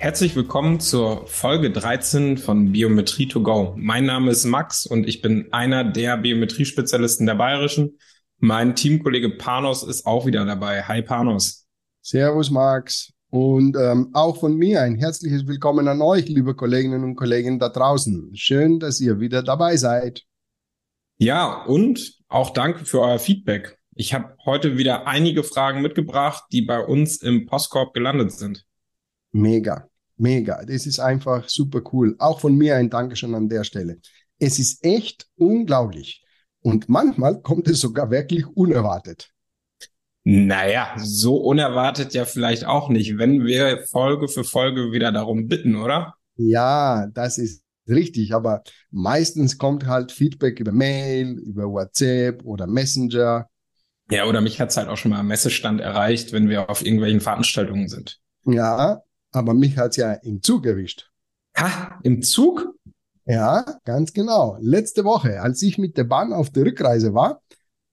Herzlich willkommen zur Folge 13 von Biometrie to go. Mein Name ist Max und ich bin einer der Biometrie-Spezialisten der Bayerischen. Mein Teamkollege Panos ist auch wieder dabei. Hi Panos. Servus Max. Und ähm, auch von mir ein herzliches Willkommen an euch, liebe Kolleginnen und Kollegen da draußen. Schön, dass ihr wieder dabei seid. Ja, und auch danke für euer Feedback. Ich habe heute wieder einige Fragen mitgebracht, die bei uns im Postkorb gelandet sind. Mega mega. Das ist einfach super cool. Auch von mir ein Dankeschön an der Stelle. Es ist echt unglaublich. Und manchmal kommt es sogar wirklich unerwartet. Naja, so unerwartet ja vielleicht auch nicht, wenn wir Folge für Folge wieder darum bitten, oder? Ja, das ist richtig. Aber meistens kommt halt Feedback über Mail, über WhatsApp oder Messenger. Ja, oder mich hat's halt auch schon mal am Messestand erreicht, wenn wir auf irgendwelchen Veranstaltungen sind. Ja, aber mich hat's ja im Zug erwischt. Ha, im Zug? Ja, ganz genau. Letzte Woche, als ich mit der Bahn auf der Rückreise war,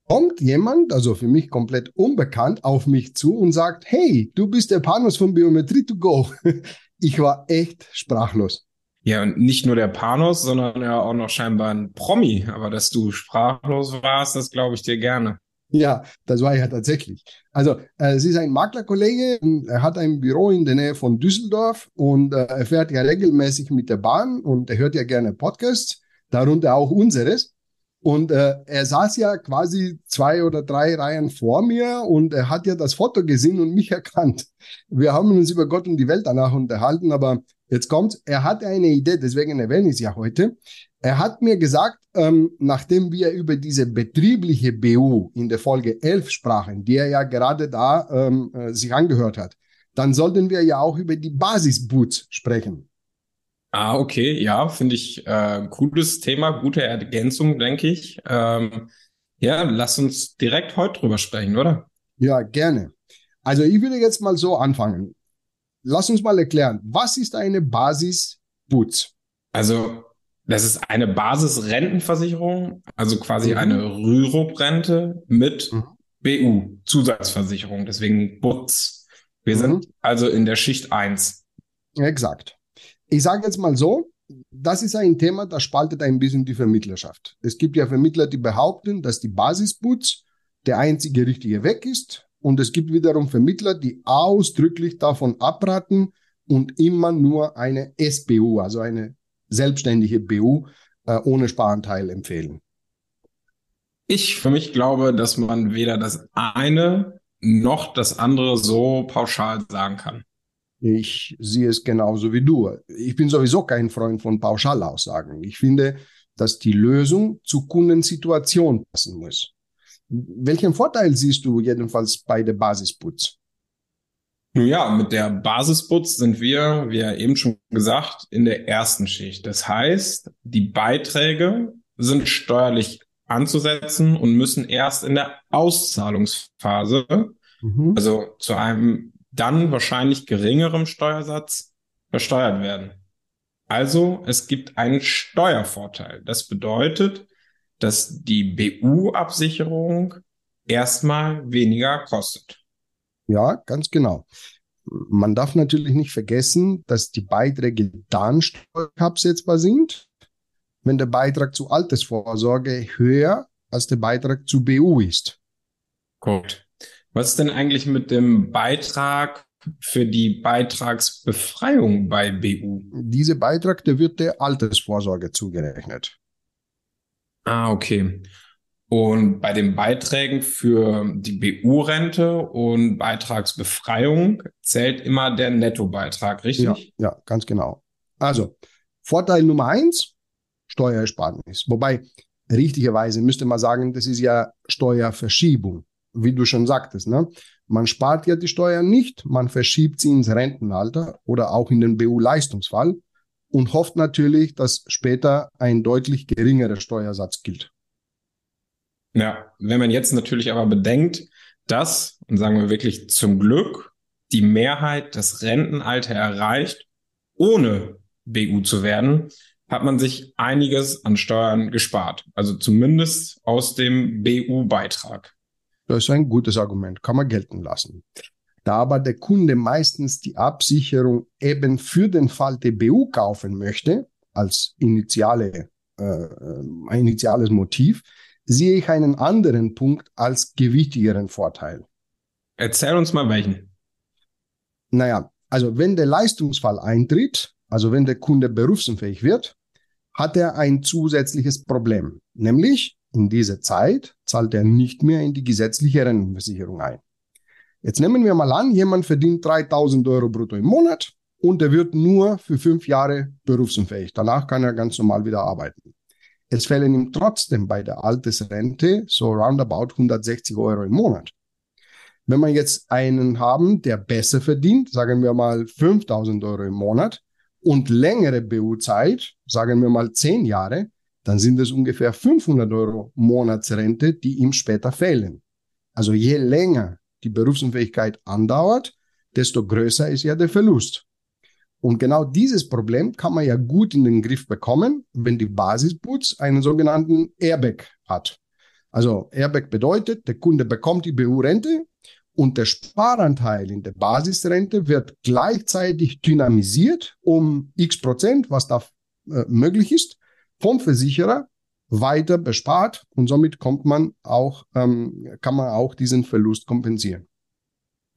kommt jemand, also für mich komplett unbekannt, auf mich zu und sagt, hey, du bist der Panos von Biometrie to go. Ich war echt sprachlos. Ja, und nicht nur der Panos, sondern ja auch noch scheinbar ein Promi. Aber dass du sprachlos warst, das glaube ich dir gerne. Ja, das war ja tatsächlich. Also äh, es ist ein Maklerkollege, er hat ein Büro in der Nähe von Düsseldorf und äh, er fährt ja regelmäßig mit der Bahn und er hört ja gerne Podcasts, darunter auch unseres. Und äh, er saß ja quasi zwei oder drei Reihen vor mir und er hat ja das Foto gesehen und mich erkannt. Wir haben uns über Gott und die Welt danach unterhalten, aber jetzt kommt, er hat eine Idee, deswegen erwähne ich es ja heute. Er hat mir gesagt, ähm, nachdem wir über diese betriebliche BU in der Folge 11 sprachen, die er ja gerade da ähm, äh, sich angehört hat, dann sollten wir ja auch über die Basisboots sprechen. Ah, okay, ja, finde ich äh, cooles Thema, gute Ergänzung, denke ich. Ähm, ja, lass uns direkt heute drüber sprechen, oder? Ja, gerne. Also ich würde jetzt mal so anfangen. Lass uns mal erklären, was ist eine Basisboots? Also das ist eine Basisrentenversicherung, also quasi mhm. eine Rürup-Rente mit mhm. BU, Zusatzversicherung, deswegen BUTZ. Wir mhm. sind also in der Schicht 1. Exakt. Ich sage jetzt mal so, das ist ein Thema, das spaltet ein bisschen die Vermittlerschaft. Es gibt ja Vermittler, die behaupten, dass die Basisputz der einzige richtige Weg ist. Und es gibt wiederum Vermittler, die ausdrücklich davon abraten und immer nur eine SBU, also eine selbstständige BU äh, ohne Sparanteil empfehlen? Ich für mich glaube, dass man weder das eine noch das andere so pauschal sagen kann. Ich sehe es genauso wie du. Ich bin sowieso kein Freund von Pauschalaussagen. Ich finde, dass die Lösung zur Kundensituation passen muss. Welchen Vorteil siehst du jedenfalls bei der Basisputz? Nun ja, mit der Basisputz sind wir, wie ja eben schon gesagt, in der ersten Schicht. Das heißt, die Beiträge sind steuerlich anzusetzen und müssen erst in der Auszahlungsphase, mhm. also zu einem dann wahrscheinlich geringerem Steuersatz, versteuert werden. Also es gibt einen Steuervorteil. Das bedeutet, dass die BU-Absicherung erstmal weniger kostet. Ja, ganz genau. Man darf natürlich nicht vergessen, dass die Beiträge dann steuerabsetzbar sind, wenn der Beitrag zur Altersvorsorge höher als der Beitrag zu BU ist. Gut. Was ist denn eigentlich mit dem Beitrag für die Beitragsbefreiung bei BU? Dieser Beitrag, der wird der Altersvorsorge zugerechnet. Ah, okay. Und bei den Beiträgen für die BU-Rente und Beitragsbefreiung zählt immer der Nettobeitrag, richtig? Ja, ja, ganz genau. Also, Vorteil Nummer eins, Steuersparnis. Wobei, richtigerweise müsste man sagen, das ist ja Steuerverschiebung, wie du schon sagtest. Ne? Man spart ja die Steuern nicht, man verschiebt sie ins Rentenalter oder auch in den BU-Leistungsfall und hofft natürlich, dass später ein deutlich geringerer Steuersatz gilt. Ja, wenn man jetzt natürlich aber bedenkt, dass, und sagen wir wirklich zum Glück, die Mehrheit das Rentenalter erreicht, ohne BU zu werden, hat man sich einiges an Steuern gespart. Also zumindest aus dem BU-Beitrag. Das ist ein gutes Argument, kann man gelten lassen. Da aber der Kunde meistens die Absicherung eben für den Fall der BU kaufen möchte, als initiale, äh, äh, ein initiales Motiv, sehe ich einen anderen Punkt als gewichtigeren Vorteil. Erzähl uns mal welchen. Naja, also wenn der Leistungsfall eintritt, also wenn der Kunde berufsunfähig wird, hat er ein zusätzliches Problem. Nämlich in dieser Zeit zahlt er nicht mehr in die gesetzliche Rentenversicherung ein. Jetzt nehmen wir mal an, jemand verdient 3000 Euro brutto im Monat und er wird nur für fünf Jahre berufsunfähig. Danach kann er ganz normal wieder arbeiten. Es fehlen ihm trotzdem bei der Altersrente so roundabout 160 Euro im Monat. Wenn wir jetzt einen haben, der besser verdient, sagen wir mal 5000 Euro im Monat und längere BU-Zeit, sagen wir mal 10 Jahre, dann sind es ungefähr 500 Euro Monatsrente, die ihm später fehlen. Also je länger die Berufsunfähigkeit andauert, desto größer ist ja der Verlust. Und genau dieses Problem kann man ja gut in den Griff bekommen, wenn die Basisputz einen sogenannten Airbag hat. Also Airbag bedeutet, der Kunde bekommt die BU-Rente und der Sparanteil in der Basisrente wird gleichzeitig dynamisiert um x Prozent, was da äh, möglich ist, vom Versicherer weiter bespart und somit kommt man auch, ähm, kann man auch diesen Verlust kompensieren.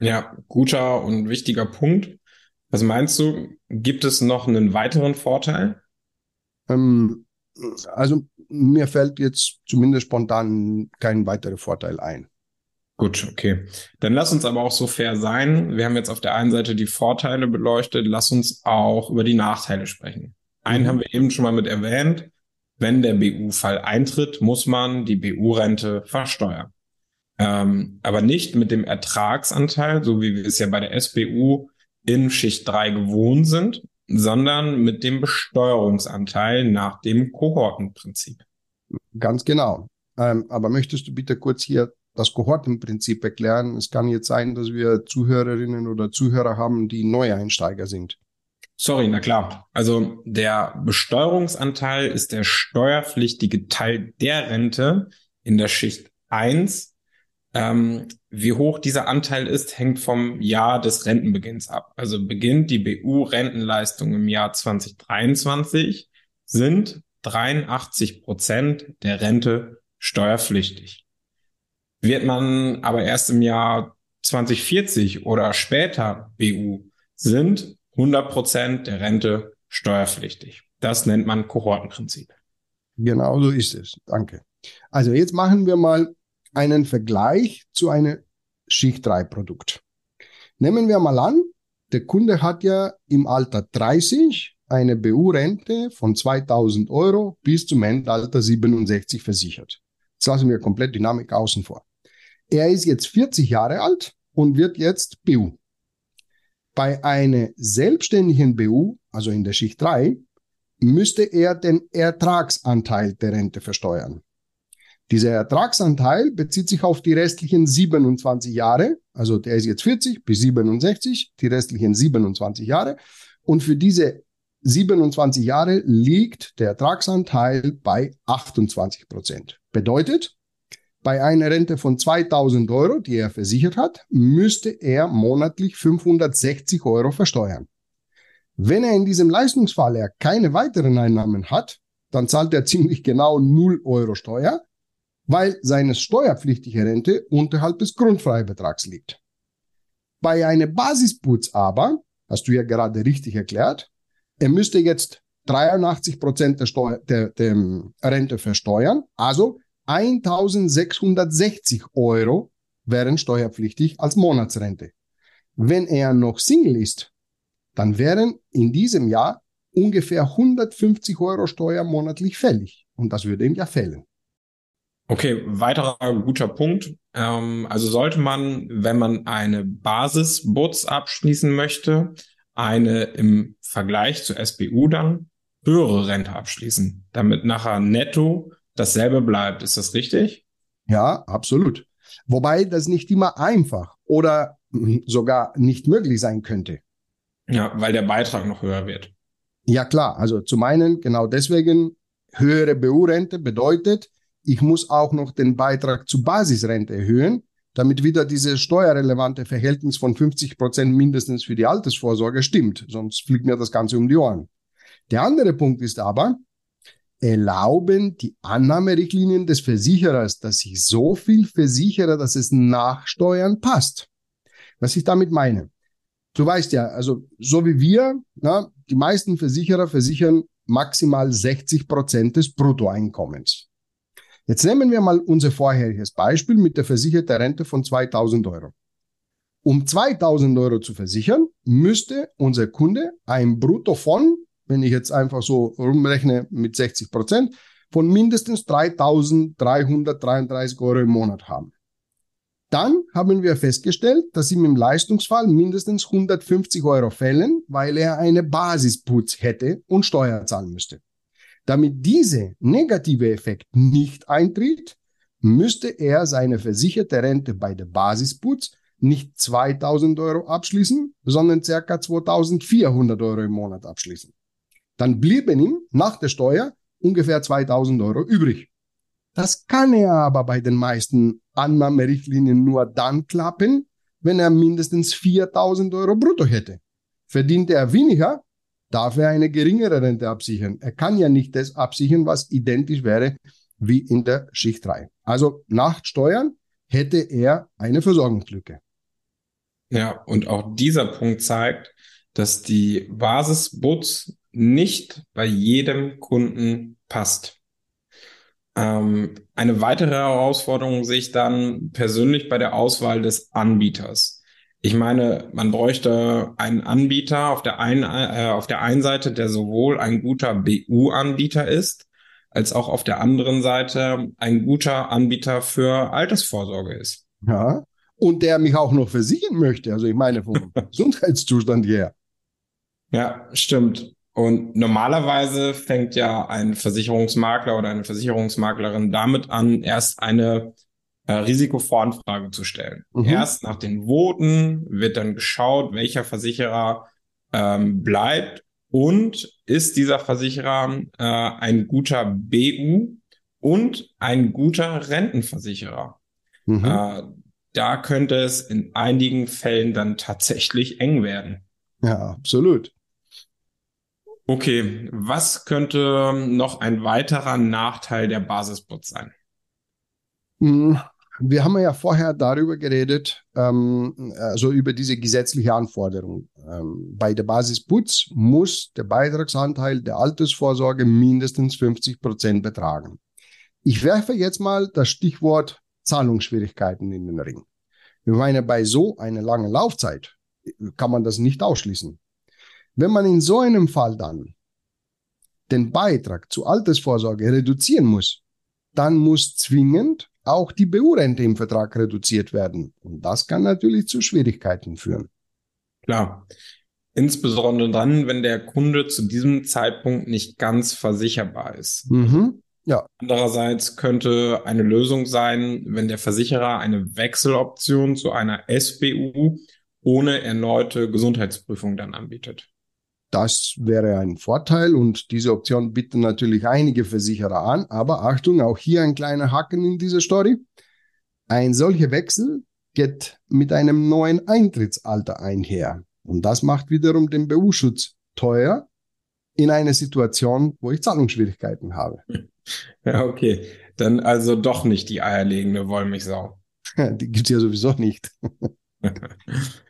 Ja, guter und wichtiger Punkt. Was meinst du, gibt es noch einen weiteren Vorteil? Ähm, also mir fällt jetzt zumindest spontan kein weiterer Vorteil ein. Gut, okay. Dann lass uns aber auch so fair sein. Wir haben jetzt auf der einen Seite die Vorteile beleuchtet, lass uns auch über die Nachteile sprechen. Einen mhm. haben wir eben schon mal mit erwähnt. Wenn der BU-Fall eintritt, muss man die BU-Rente versteuern. Ähm, aber nicht mit dem Ertragsanteil, so wie wir es ja bei der SBU in Schicht 3 gewohnt sind, sondern mit dem Besteuerungsanteil nach dem Kohortenprinzip. Ganz genau. Ähm, aber möchtest du bitte kurz hier das Kohortenprinzip erklären? Es kann jetzt sein, dass wir Zuhörerinnen oder Zuhörer haben, die Neueinsteiger sind. Sorry, na klar. Also der Besteuerungsanteil ist der steuerpflichtige Teil der Rente in der Schicht 1 ähm, wie hoch dieser Anteil ist, hängt vom Jahr des Rentenbeginns ab. Also beginnt die BU-Rentenleistung im Jahr 2023, sind 83 Prozent der Rente steuerpflichtig. Wird man aber erst im Jahr 2040 oder später BU, sind 100 Prozent der Rente steuerpflichtig. Das nennt man Kohortenprinzip. Genau so ist es. Danke. Also jetzt machen wir mal einen Vergleich zu einem Schicht 3 Produkt. Nehmen wir mal an, der Kunde hat ja im Alter 30 eine BU-Rente von 2000 Euro bis zum Endalter 67 versichert. Jetzt lassen wir komplett Dynamik außen vor. Er ist jetzt 40 Jahre alt und wird jetzt BU. Bei einer selbstständigen BU, also in der Schicht 3, müsste er den Ertragsanteil der Rente versteuern. Dieser Ertragsanteil bezieht sich auf die restlichen 27 Jahre. Also der ist jetzt 40 bis 67, die restlichen 27 Jahre. Und für diese 27 Jahre liegt der Ertragsanteil bei 28 Prozent. Bedeutet, bei einer Rente von 2000 Euro, die er versichert hat, müsste er monatlich 560 Euro versteuern. Wenn er in diesem Leistungsfall er keine weiteren Einnahmen hat, dann zahlt er ziemlich genau 0 Euro Steuer weil seine steuerpflichtige Rente unterhalb des Grundfreibetrags liegt. Bei einer Basisputz aber, hast du ja gerade richtig erklärt, er müsste jetzt 83 Prozent der, der, der Rente versteuern. Also 1660 Euro wären steuerpflichtig als Monatsrente. Wenn er noch Single ist, dann wären in diesem Jahr ungefähr 150 Euro Steuer monatlich fällig. Und das würde ihm ja fällen. Okay, weiterer guter Punkt. Ähm, also sollte man, wenn man eine Basis-Butz abschließen möchte, eine im Vergleich zur SBU dann höhere Rente abschließen, damit nachher netto dasselbe bleibt. Ist das richtig? Ja, absolut. Wobei das nicht immer einfach oder sogar nicht möglich sein könnte. Ja, weil der Beitrag noch höher wird. Ja, klar. Also zum einen, genau deswegen, höhere BU-Rente bedeutet, ich muss auch noch den Beitrag zur Basisrente erhöhen, damit wieder dieses steuerrelevante Verhältnis von 50 Prozent mindestens für die Altersvorsorge stimmt. Sonst fliegt mir das Ganze um die Ohren. Der andere Punkt ist aber, erlauben die Annahmerichtlinien des Versicherers, dass ich so viel versichere, dass es nach Steuern passt. Was ich damit meine. Du weißt ja, also so wie wir, na, die meisten Versicherer versichern maximal 60 Prozent des Bruttoeinkommens. Jetzt nehmen wir mal unser vorheriges Beispiel mit der versicherten Rente von 2000 Euro. Um 2000 Euro zu versichern, müsste unser Kunde ein Brutto von wenn ich jetzt einfach so rumrechne mit 60 Prozent, von mindestens 3.333 Euro im Monat haben. Dann haben wir festgestellt, dass ihm im Leistungsfall mindestens 150 Euro fällen, weil er eine Basisputz hätte und Steuer zahlen müsste. Damit dieser negative Effekt nicht eintritt, müsste er seine versicherte Rente bei der Basisputz nicht 2000 Euro abschließen, sondern circa 2400 Euro im Monat abschließen dann blieben ihm nach der Steuer ungefähr 2000 Euro übrig. Das kann er aber bei den meisten Annahmerichtlinien nur dann klappen, wenn er mindestens 4000 Euro brutto hätte. Verdient er weniger, darf er eine geringere Rente absichern. Er kann ja nicht das absichern, was identisch wäre wie in der Schicht 3. Also nach Steuern hätte er eine Versorgungslücke. Ja, und auch dieser Punkt zeigt, dass die Basis-Butz nicht bei jedem Kunden passt. Ähm, eine weitere Herausforderung sehe ich dann persönlich bei der Auswahl des Anbieters. Ich meine, man bräuchte einen Anbieter auf der einen, äh, auf der einen Seite, der sowohl ein guter BU-Anbieter ist, als auch auf der anderen Seite ein guter Anbieter für Altersvorsorge ist. Ja. Und der mich auch noch versichern möchte. Also ich meine vom Gesundheitszustand her. Ja, stimmt. Und normalerweise fängt ja ein Versicherungsmakler oder eine Versicherungsmaklerin damit an, erst eine äh, Risikovoranfrage zu stellen. Mhm. Erst nach den Voten wird dann geschaut, welcher Versicherer ähm, bleibt und ist dieser Versicherer äh, ein guter BU und ein guter Rentenversicherer. Mhm. Äh, da könnte es in einigen Fällen dann tatsächlich eng werden. Ja, absolut. Okay, was könnte noch ein weiterer Nachteil der Basisbots sein? Hm, wir haben ja vorher darüber geredet, ähm, also über diese gesetzliche Anforderung. Ähm, bei der Basisputz muss der Beitragsanteil der Altersvorsorge mindestens 50 Prozent betragen. Ich werfe jetzt mal das Stichwort Zahlungsschwierigkeiten in den Ring. Ich meine, bei so einer langen Laufzeit kann man das nicht ausschließen. Wenn man in so einem Fall dann den Beitrag zur Altersvorsorge reduzieren muss, dann muss zwingend auch die BU-Rente im Vertrag reduziert werden. Und das kann natürlich zu Schwierigkeiten führen. Klar. Insbesondere dann, wenn der Kunde zu diesem Zeitpunkt nicht ganz versicherbar ist. Mhm. Ja. Andererseits könnte eine Lösung sein, wenn der Versicherer eine Wechseloption zu einer SBU ohne erneute Gesundheitsprüfung dann anbietet. Das wäre ein Vorteil und diese Option bieten natürlich einige Versicherer an. Aber Achtung, auch hier ein kleiner Haken in dieser Story. Ein solcher Wechsel geht mit einem neuen Eintrittsalter einher. Und das macht wiederum den BU-Schutz teuer in einer Situation, wo ich Zahlungsschwierigkeiten habe. Ja, okay. Dann also doch nicht die eierlegende Wollmilchsau. Die gibt's ja sowieso nicht.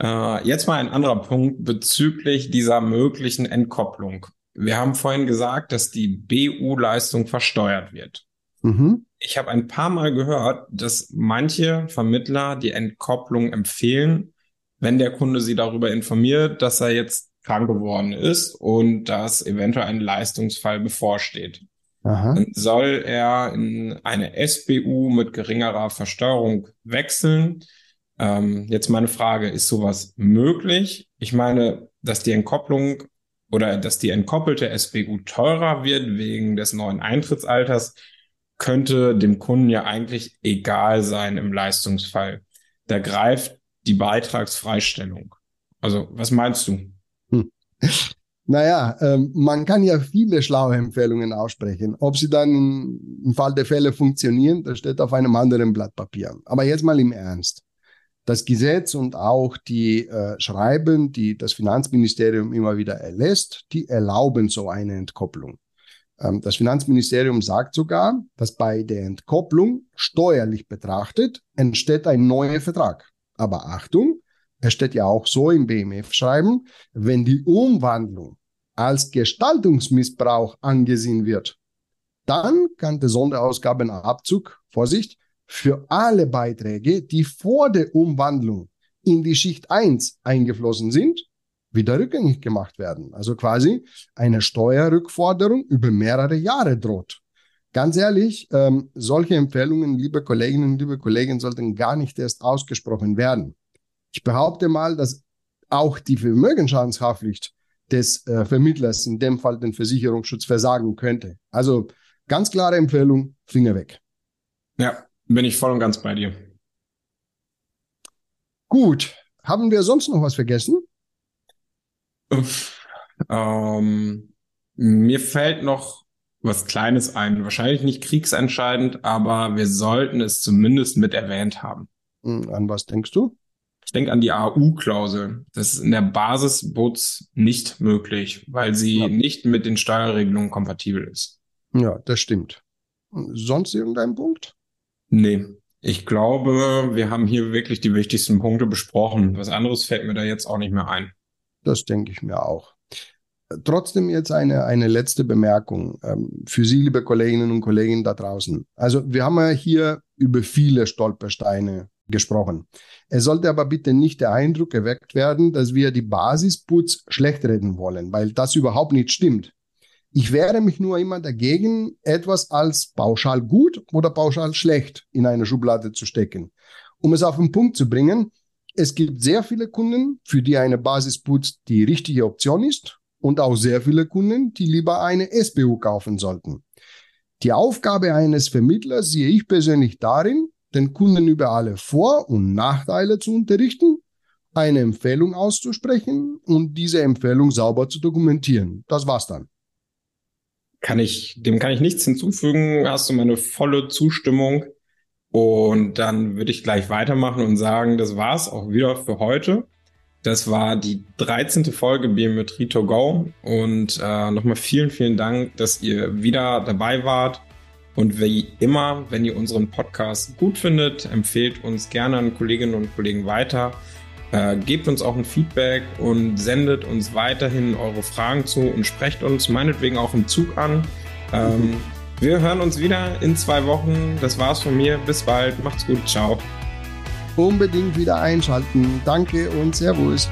Äh, jetzt mal ein anderer Punkt bezüglich dieser möglichen Entkopplung. wir haben vorhin gesagt, dass die BU-Leistung versteuert wird. Mhm. Ich habe ein paar Mal gehört, dass manche Vermittler die Entkopplung empfehlen, wenn der Kunde sie darüber informiert, dass er jetzt krank geworden ist und dass eventuell ein Leistungsfall bevorsteht. Aha. Dann soll er in eine SBU mit geringerer Versteuerung wechseln. Ähm, jetzt meine Frage, ist sowas möglich? Ich meine, dass die Entkopplung oder dass die entkoppelte SBU teurer wird wegen des neuen Eintrittsalters, könnte dem Kunden ja eigentlich egal sein im Leistungsfall. Da greift die Beitragsfreistellung. Also, was meinst du? Naja, ähm, man kann ja viele schlaue Empfehlungen aussprechen. Ob sie dann im Fall der Fälle funktionieren, das steht auf einem anderen Blatt Papier. Aber jetzt mal im Ernst. Das Gesetz und auch die äh, Schreiben, die das Finanzministerium immer wieder erlässt, die erlauben so eine Entkopplung. Ähm, das Finanzministerium sagt sogar, dass bei der Entkopplung steuerlich betrachtet entsteht ein neuer Vertrag. Aber Achtung, es steht ja auch so im BMF-Schreiben, wenn die Umwandlung als Gestaltungsmissbrauch angesehen wird, dann kann der Sonderausgabenabzug, Vorsicht, für alle Beiträge, die vor der Umwandlung in die Schicht 1 eingeflossen sind, wieder rückgängig gemacht werden. Also quasi eine Steuerrückforderung über mehrere Jahre droht. Ganz ehrlich, ähm, solche Empfehlungen, liebe Kolleginnen liebe Kollegen, sollten gar nicht erst ausgesprochen werden. Ich behaupte mal, dass auch die Vermögensschadenshaftpflicht des äh, Vermittlers in dem Fall den Versicherungsschutz versagen könnte. Also ganz klare Empfehlung, Finger weg. Ja, bin ich voll und ganz bei dir. Gut, haben wir sonst noch was vergessen? Uff, ähm, mir fällt noch was Kleines ein. Wahrscheinlich nicht kriegsentscheidend, aber wir sollten es zumindest mit erwähnt haben. Hm, An was denkst du? Ich denke an die AU-Klausel. Das ist in der Basis Boots nicht möglich, weil sie Ja. nicht mit den Steuerregelungen kompatibel ist. Ja, das stimmt. Sonst irgendein Punkt? Nee. Ich glaube, wir haben hier wirklich die wichtigsten Punkte besprochen. Was anderes fällt mir da jetzt auch nicht mehr ein. Das denke ich mir auch. Trotzdem jetzt eine, eine letzte Bemerkung ähm, für Sie, liebe Kolleginnen und Kollegen da draußen. Also wir haben ja hier über viele Stolpersteine gesprochen. Es sollte aber bitte nicht der Eindruck erweckt werden, dass wir die Basisputz schlecht reden wollen, weil das überhaupt nicht stimmt. Ich wehre mich nur immer dagegen, etwas als pauschal gut oder pauschal schlecht in eine Schublade zu stecken. Um es auf den Punkt zu bringen, es gibt sehr viele Kunden, für die eine Basisputz die richtige Option ist und auch sehr viele Kunden, die lieber eine SBU kaufen sollten. Die Aufgabe eines Vermittlers sehe ich persönlich darin, den Kunden über alle Vor- und Nachteile zu unterrichten, eine Empfehlung auszusprechen und diese Empfehlung sauber zu dokumentieren. Das war's dann. Kann ich, dem kann ich nichts hinzufügen. Hast du meine volle Zustimmung. Und dann würde ich gleich weitermachen und sagen, das war's auch wieder für heute. Das war die 13. Folge Biometrie to go. Und äh, nochmal vielen, vielen Dank, dass ihr wieder dabei wart. Und wie immer, wenn ihr unseren Podcast gut findet, empfehlt uns gerne an Kolleginnen und Kollegen weiter. Äh, gebt uns auch ein Feedback und sendet uns weiterhin eure Fragen zu und sprecht uns meinetwegen auch im Zug an. Ähm, wir hören uns wieder in zwei Wochen. Das war's von mir. Bis bald. Macht's gut. Ciao. Unbedingt wieder einschalten. Danke und Servus.